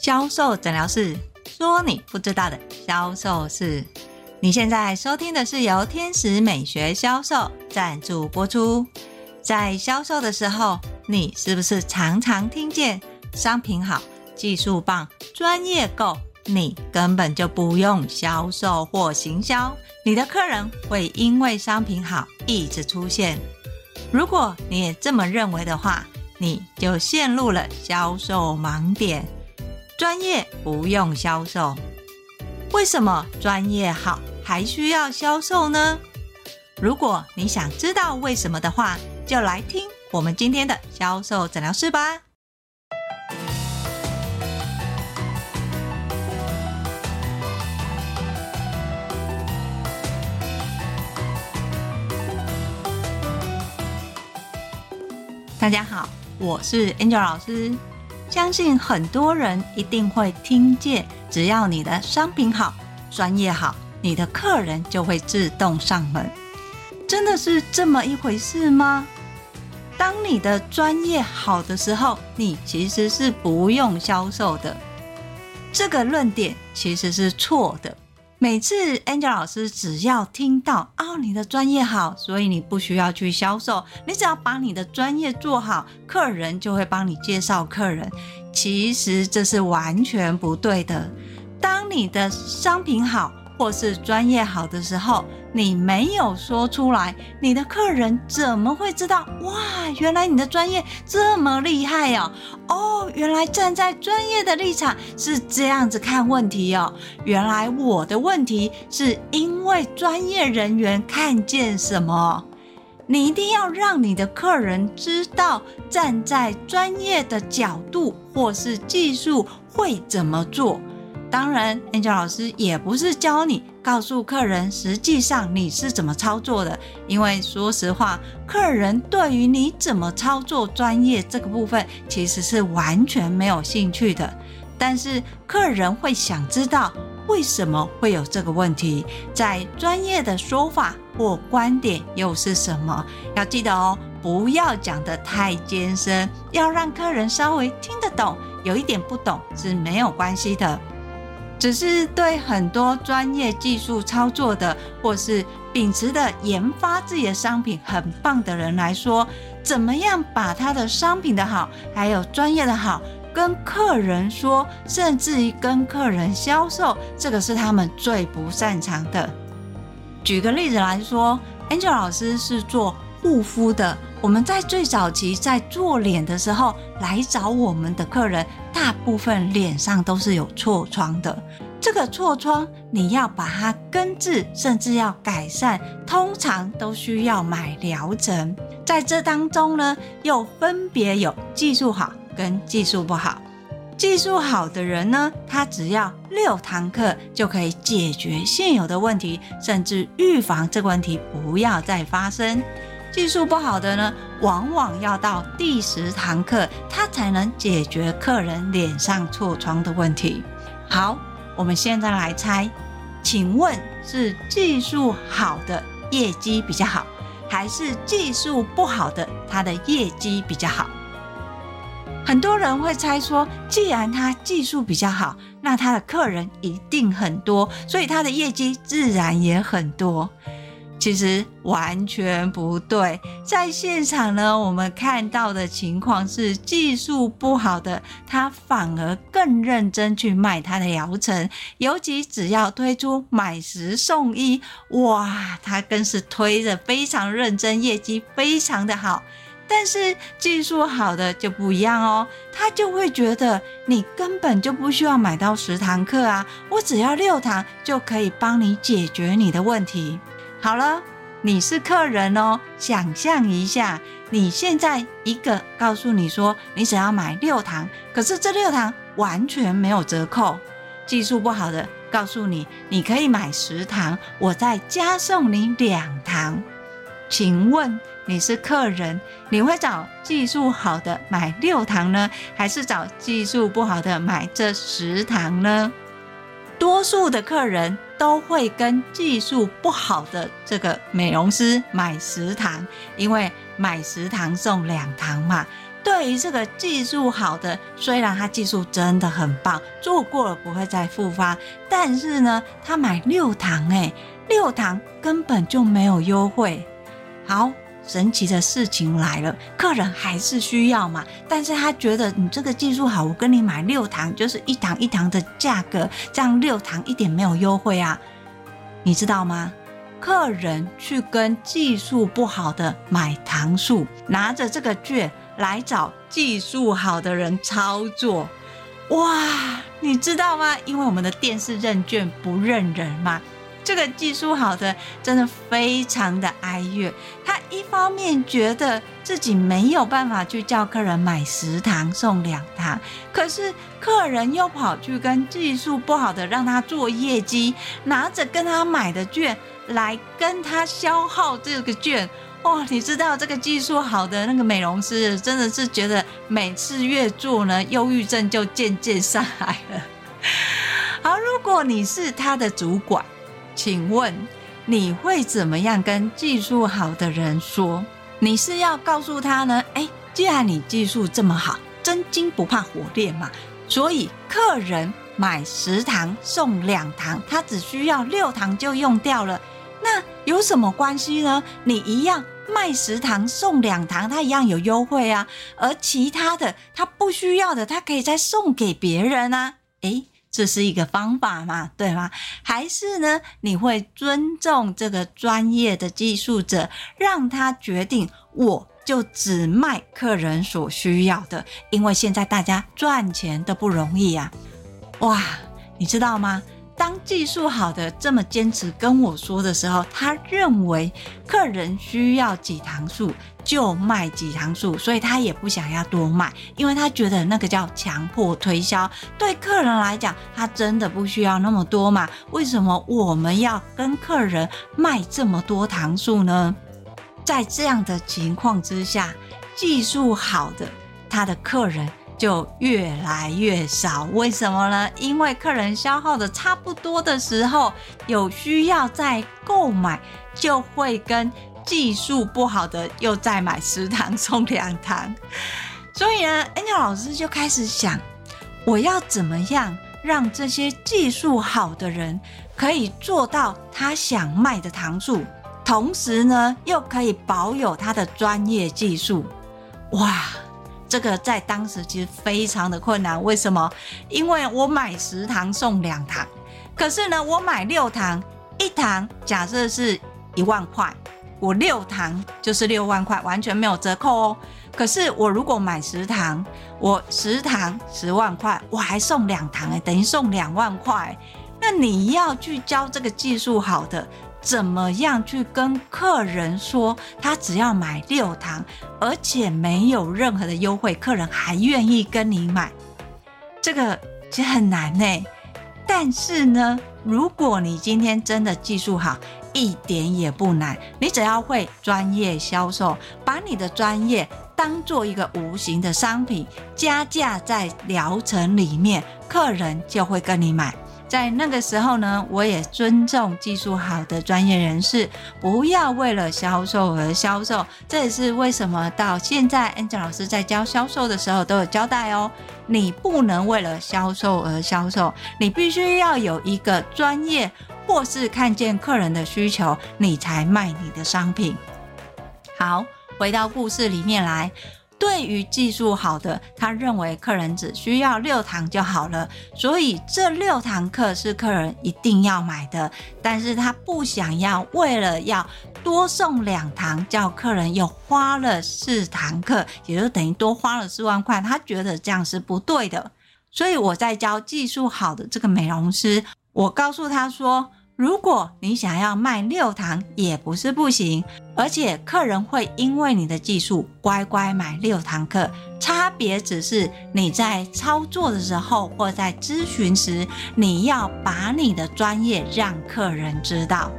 销售诊疗室说你不知道的销售室。你现在收听的是由天使美学销售赞助播出。在销售的时候，你是不是常常听见商品好、技术棒、专业够？你根本就不用销售或行销，你的客人会因为商品好一直出现。如果你也这么认为的话，你就陷入了销售盲点。专业不用销售，为什么专业好还需要销售呢？如果你想知道为什么的话，就来听我们今天的销售诊疗室吧。大家好，我是 Angel 老师。相信很多人一定会听见，只要你的商品好、专业好，你的客人就会自动上门。真的是这么一回事吗？当你的专业好的时候，你其实是不用销售的。这个论点其实是错的。每次 Angel 老师只要听到哦，你的专业好，所以你不需要去销售，你只要把你的专业做好，客人就会帮你介绍客人。其实这是完全不对的。当你的商品好，或是专业好的时候，你没有说出来，你的客人怎么会知道？哇，原来你的专业这么厉害哦！哦，原来站在专业的立场是这样子看问题哦。原来我的问题是因为专业人员看见什么？你一定要让你的客人知道，站在专业的角度或是技术会怎么做。当然，Angel 老师也不是教你告诉客人实际上你是怎么操作的，因为说实话，客人对于你怎么操作专业这个部分其实是完全没有兴趣的。但是客人会想知道为什么会有这个问题，在专业的说法或观点又是什么？要记得哦，不要讲得太艰深，要让客人稍微听得懂，有一点不懂是没有关系的。只是对很多专业技术操作的，或是秉持的研发自己的商品很棒的人来说，怎么样把他的商品的好，还有专业的好，跟客人说，甚至于跟客人销售，这个是他们最不擅长的。举个例子来说，Angel 老师是做护肤的。我们在最早期在做脸的时候，来找我们的客人，大部分脸上都是有痤疮的。这个痤疮你要把它根治，甚至要改善，通常都需要买疗程。在这当中呢，又分别有技术好跟技术不好。技术好的人呢，他只要六堂课就可以解决现有的问题，甚至预防这个问题不要再发生。技术不好的呢，往往要到第十堂课，他才能解决客人脸上痤疮的问题。好，我们现在来猜，请问是技术好的业绩比较好，还是技术不好的他的业绩比较好？很多人会猜说，既然他技术比较好，那他的客人一定很多，所以他的业绩自然也很多。其实完全不对，在现场呢，我们看到的情况是技术不好的，他反而更认真去卖他的疗程，尤其只要推出买十送一，哇，他更是推的非常认真，业绩非常的好。但是技术好的就不一样哦，他就会觉得你根本就不需要买到十堂课啊，我只要六堂就可以帮你解决你的问题。好了，你是客人哦。想象一下，你现在一个告诉你说，你只要买六堂，可是这六堂完全没有折扣。技术不好的告诉你，你可以买十堂，我再加送你两堂。请问你是客人，你会找技术好的买六堂呢，还是找技术不好的买这十堂呢？多数的客人。都会跟技术不好的这个美容师买十堂，因为买十堂送两堂嘛。对于这个技术好的，虽然他技术真的很棒，做过了不会再复发，但是呢，他买六堂，哎，六堂根本就没有优惠。好，神奇的事情来了，客人还是需要嘛，但是他觉得你这个技术好，我跟你买六堂，就是一堂一堂的价格，这样六堂一点没有优惠啊，你知道吗？客人去跟技术不好的买堂数，拿着这个券来找技术好的人操作，哇，你知道吗？因为我们的店是认券不认人嘛。这个技术好的真的非常的哀怨，他一方面觉得自己没有办法去叫客人买十堂送两堂，可是客人又跑去跟技术不好的让他做业绩，拿着跟他买的券来跟他消耗这个券，哇！你知道这个技术好的那个美容师真的是觉得每次越做呢，忧郁症就渐渐上来了。好，如果你是他的主管。请问你会怎么样跟技术好的人说？你是要告诉他呢？诶，既然你技术这么好，真金不怕火炼嘛，所以客人买十堂送两堂，他只需要六堂就用掉了，那有什么关系呢？你一样卖十堂送两堂，他一样有优惠啊，而其他的他不需要的，他可以再送给别人啊，诶。这是一个方法嘛，对吗？还是呢？你会尊重这个专业的技术者，让他决定，我就只卖客人所需要的，因为现在大家赚钱都不容易啊！哇，你知道吗？当技术好的这么坚持跟我说的时候，他认为客人需要几堂数就卖几堂数，所以他也不想要多卖，因为他觉得那个叫强迫推销。对客人来讲，他真的不需要那么多嘛？为什么我们要跟客人卖这么多堂数呢？在这样的情况之下，技术好的他的客人。就越来越少，为什么呢？因为客人消耗的差不多的时候，有需要再购买，就会跟技术不好的又再买十堂送两堂。所以呢，Angel 老师就开始想，我要怎么样让这些技术好的人可以做到他想卖的糖数，同时呢，又可以保有他的专业技术。哇！这个在当时其实非常的困难，为什么？因为我买十堂送两堂，可是呢，我买六堂，一堂假设是一万块，我六堂就是六万块，完全没有折扣哦。可是我如果买十堂，我十堂十万块，我还送两堂，哎，等于送两万块。那你要去教这个技术好的。怎么样去跟客人说，他只要买六堂，而且没有任何的优惠，客人还愿意跟你买？这个其实很难呢。但是呢，如果你今天真的技术好，一点也不难，你只要会专业销售，把你的专业当做一个无形的商品，加价在疗程里面，客人就会跟你买。在那个时候呢，我也尊重技术好的专业人士，不要为了销售而销售。这也是为什么到现在 Angel 老师在教销售的时候都有交代哦，你不能为了销售而销售，你必须要有一个专业，或是看见客人的需求，你才卖你的商品。好，回到故事里面来。对于技术好的，他认为客人只需要六堂就好了，所以这六堂课是客人一定要买的。但是他不想要为了要多送两堂，叫客人又花了四堂课，也就等于多花了四万块。他觉得这样是不对的，所以我在教技术好的这个美容师，我告诉他说。如果你想要卖六堂也不是不行，而且客人会因为你的技术乖乖买六堂课，差别只是你在操作的时候或在咨询时，你要把你的专业让客人知道。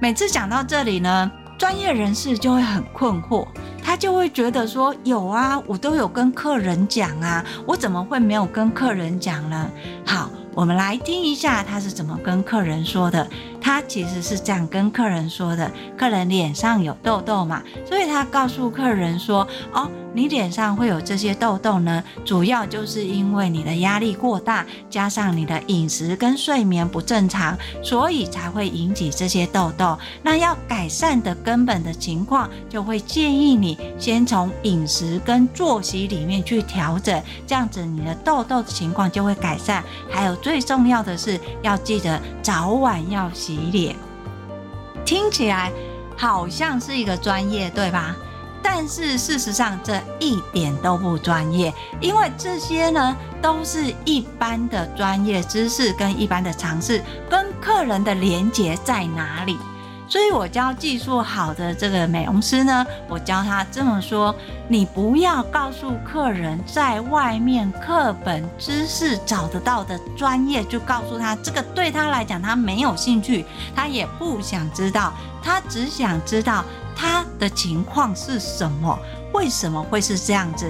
每次讲到这里呢，专业人士就会很困惑，他就会觉得说：有啊，我都有跟客人讲啊，我怎么会没有跟客人讲呢？好。我们来听一下他是怎么跟客人说的。他其实是这样跟客人说的：客人脸上有痘痘嘛，所以他告诉客人说：“哦，你脸上会有这些痘痘呢，主要就是因为你的压力过大，加上你的饮食跟睡眠不正常，所以才会引起这些痘痘。那要改善的根本的情况，就会建议你先从饮食跟作息里面去调整，这样子你的痘痘的情况就会改善。还有最重要的是，要记得早晚要洗。”脸听起来好像是一个专业，对吧？但是事实上这一点都不专业，因为这些呢都是一般的专业知识跟一般的常识，跟客人的连接在哪里？所以我教技术好的这个美容师呢，我教他这么说：你不要告诉客人在外面课本知识找得到的专业，就告诉他这个对他来讲他没有兴趣，他也不想知道，他只想知道他的情况是什么，为什么会是这样子？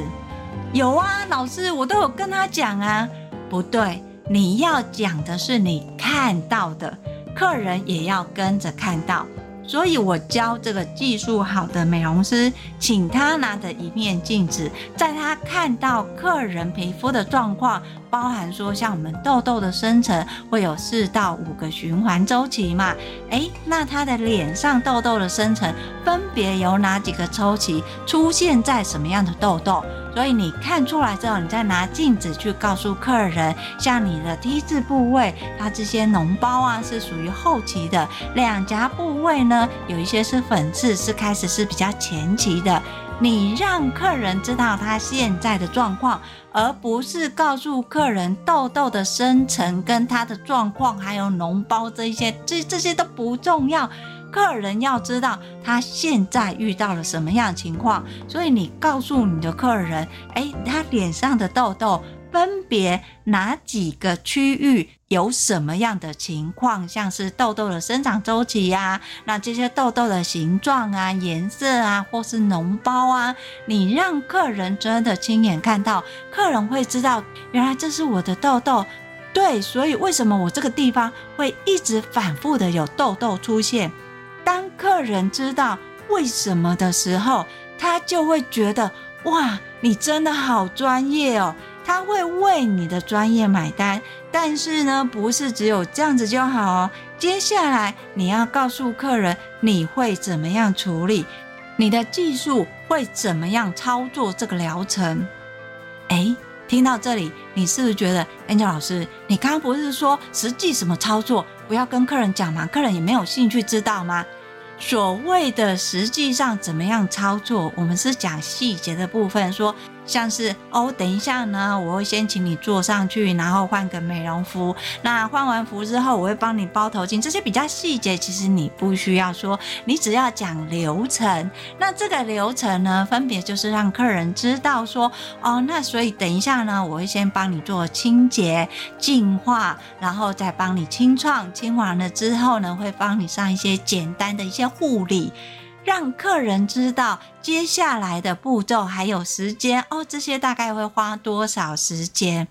有啊，老师，我都有跟他讲啊，不对，你要讲的是你看到的。客人也要跟着看到，所以我教这个技术好的美容师，请他拿着一面镜子，在他看到客人皮肤的状况，包含说像我们痘痘的生成会有四到五个循环周期嘛，诶，那他的脸上痘痘的生成分别有哪几个周期，出现在什么样的痘痘？所以你看出来之后，你再拿镜子去告诉客人，像你的 T 字部位，它这些脓包啊是属于后期的；两颊部位呢，有一些是粉刺，是开始是比较前期的。你让客人知道他现在的状况，而不是告诉客人痘痘的生成跟他的状况，还有脓包这一些，这这些都不重要。客人要知道他现在遇到了什么样的情况，所以你告诉你的客人，诶，他脸上的痘痘分别哪几个区域有什么样的情况，像是痘痘的生长周期呀，那这些痘痘的形状啊、颜色啊，或是脓包啊，你让客人真的亲眼看到，客人会知道，原来这是我的痘痘。对，所以为什么我这个地方会一直反复的有痘痘出现？客人知道为什么的时候，他就会觉得哇，你真的好专业哦！他会为你的专业买单。但是呢，不是只有这样子就好哦。接下来你要告诉客人你会怎么样处理，你的技术会怎么样操作这个疗程。诶，听到这里，你是不是觉得 Angel 老师，你刚刚不是说实际什么操作不要跟客人讲吗？客人也没有兴趣知道吗？所谓的实际上怎么样操作，我们是讲细节的部分，说。像是哦，等一下呢，我会先请你坐上去，然后换个美容服。那换完服之后，我会帮你包头巾。这些比较细节，其实你不需要说，你只要讲流程。那这个流程呢，分别就是让客人知道说，哦，那所以等一下呢，我会先帮你做清洁、净化，然后再帮你清创。清完了之后呢，会帮你上一些简单的一些护理。让客人知道接下来的步骤还有时间哦，这些大概会花多少时间？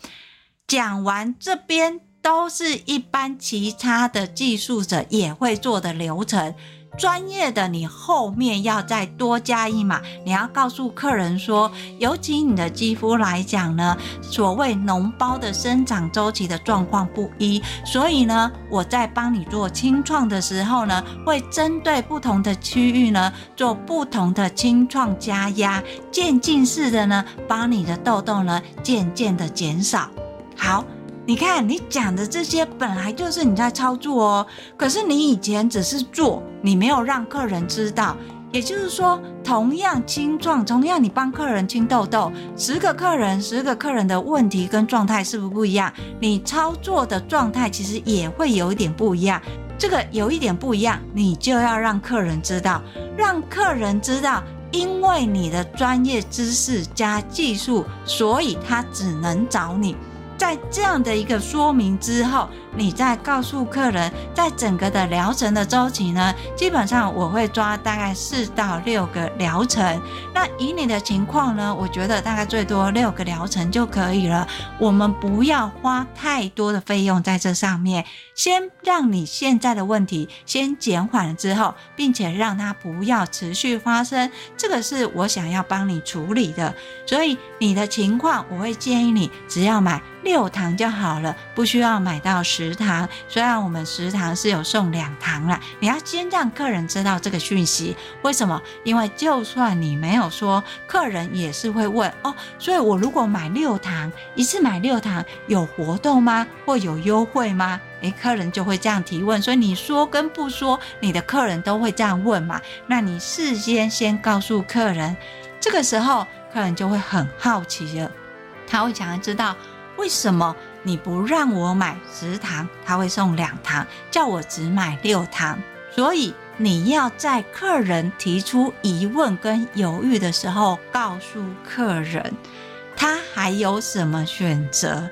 讲完这边都是一般其他的技术者也会做的流程。专业的你后面要再多加一码，你要告诉客人说，尤其你的肌肤来讲呢，所谓脓包的生长周期的状况不一，所以呢，我在帮你做清创的时候呢，会针对不同的区域呢，做不同的清创加压，渐进式的呢，帮你的痘痘呢渐渐的减少。好。你看，你讲的这些本来就是你在操作哦，可是你以前只是做，你没有让客人知道。也就是说，同样清创，同样你帮客人清痘痘，十个客人，十个客人的问题跟状态是不是不一样？你操作的状态其实也会有一点不一样。这个有一点不一样，你就要让客人知道，让客人知道，因为你的专业知识加技术，所以他只能找你。在这样的一个说明之后，你再告诉客人，在整个的疗程的周期呢，基本上我会抓大概四到六个疗程。那以你的情况呢，我觉得大概最多六个疗程就可以了。我们不要花太多的费用在这上面，先让你现在的问题先减缓了之后，并且让它不要持续发生，这个是我想要帮你处理的。所以你的情况，我会建议你只要买。六堂就好了，不需要买到十食堂。虽然我们食堂是有送两堂啦，你要先让客人知道这个讯息。为什么？因为就算你没有说，客人也是会问哦。所以我如果买六堂，一次买六堂有活动吗？或有优惠吗？诶，客人就会这样提问。所以你说跟不说，你的客人都会这样问嘛。那你事先先告诉客人，这个时候客人就会很好奇了，他会想要知道。为什么你不让我买十堂，他会送两堂，叫我只买六堂？所以你要在客人提出疑问跟犹豫的时候，告诉客人他还有什么选择。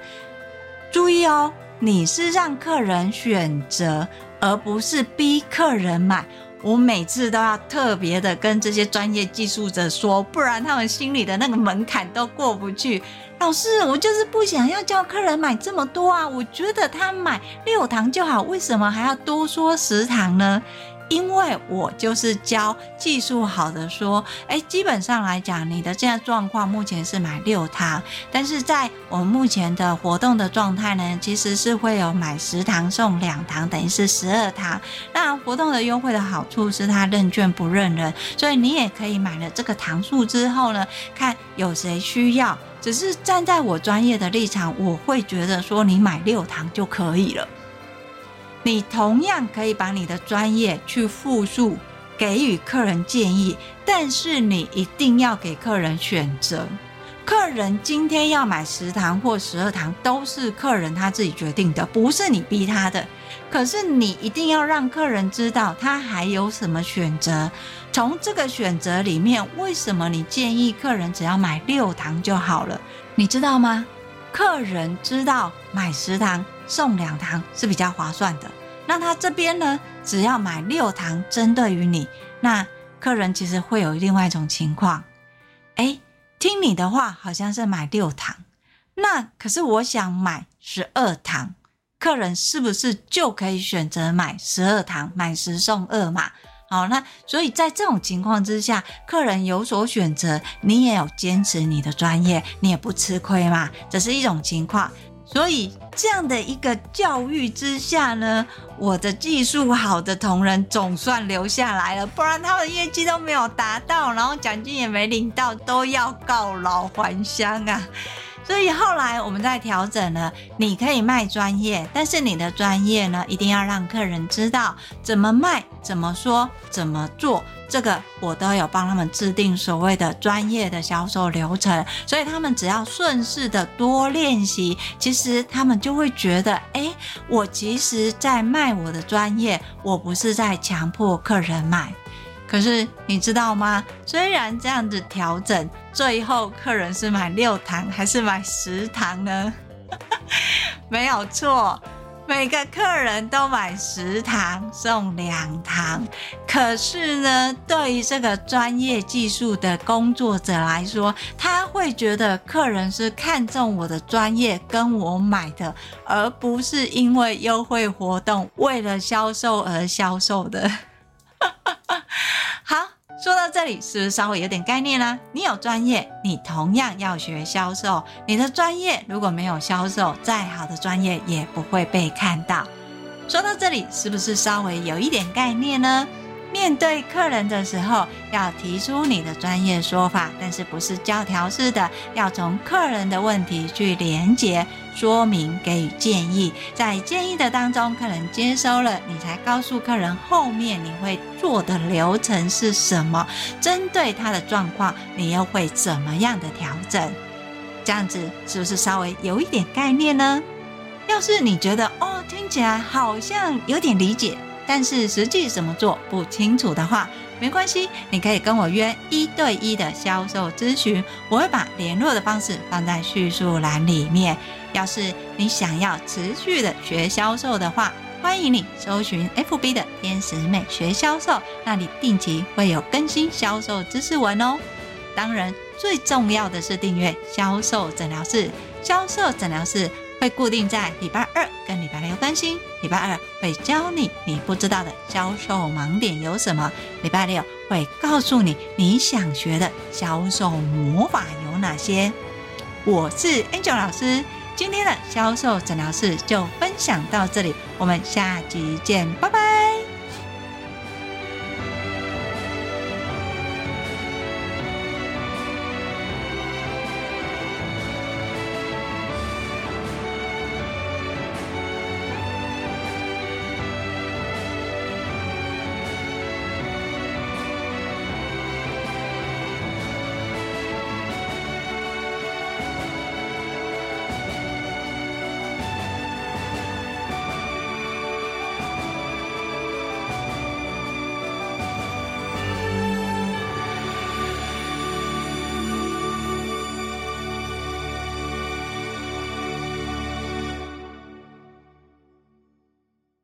注意哦，你是让客人选择，而不是逼客人买。我每次都要特别的跟这些专业技术者说，不然他们心里的那个门槛都过不去。老师，我就是不想要叫客人买这么多啊！我觉得他买六堂就好，为什么还要多说十堂呢？因为我就是教技术好的说，哎，基本上来讲，你的现在状况目前是买六堂，但是在我们目前的活动的状态呢，其实是会有买十堂送两堂，等于是十二堂。那活动的优惠的好处是它认券不认人，所以你也可以买了这个堂数之后呢，看有谁需要。只是站在我专业的立场，我会觉得说你买六堂就可以了。你同样可以把你的专业去复述，给予客人建议，但是你一定要给客人选择。客人今天要买十堂或十二堂，都是客人他自己决定的，不是你逼他的。可是你一定要让客人知道他还有什么选择。从这个选择里面，为什么你建议客人只要买六堂就好了？你知道吗？客人知道买十堂送两堂是比较划算的。那他这边呢，只要买六堂，针对于你，那客人其实会有另外一种情况，诶，听你的话好像是买六堂，那可是我想买十二堂，客人是不是就可以选择买十二堂，买十送二嘛？好，那所以在这种情况之下，客人有所选择，你也有坚持你的专业，你也不吃亏嘛，这是一种情况。所以这样的一个教育之下呢，我的技术好的同仁总算留下来了，不然他们业绩都没有达到，然后奖金也没领到，都要告老还乡啊。所以后来我们在调整了，你可以卖专业，但是你的专业呢，一定要让客人知道怎么卖、怎么说、怎么做。这个我都有帮他们制定所谓的专业的销售流程，所以他们只要顺势的多练习，其实他们就会觉得，哎，我其实在卖我的专业，我不是在强迫客人买。可是你知道吗？虽然这样子调整，最后客人是买六堂还是买十堂呢？没有错，每个客人都买十堂送两堂。可是呢，对于这个专业技术的工作者来说，他会觉得客人是看中我的专业跟我买的，而不是因为优惠活动为了销售而销售的。好，说到这里，是不是稍微有点概念啦？你有专业，你同样要学销售。你的专业如果没有销售，再好的专业也不会被看到。说到这里，是不是稍微有一点概念呢？面对客人的时候，要提出你的专业说法，但是不是教条式的，要从客人的问题去连接、说明、给予建议。在建议的当中，客人接收了，你才告诉客人后面你会做的流程是什么，针对他的状况，你又会怎么样的调整？这样子是不是稍微有一点概念呢？要是你觉得哦，听起来好像有点理解。但是实际怎么做不清楚的话，没关系，你可以跟我约一对一的销售咨询，我会把联络的方式放在叙述栏里面。要是你想要持续的学销售的话，欢迎你搜寻 FB 的天使美学销售，那里定期会有更新销售知识文哦。当然，最重要的是订阅销售诊疗室。销售诊疗室会固定在礼拜二跟礼拜六更新。礼拜二会教你你不知道的销售盲点有什么，礼拜六会告诉你你想学的销售魔法有哪些。我是 Angel 老师。今天的销售诊疗室就分享到这里，我们下集见，拜拜。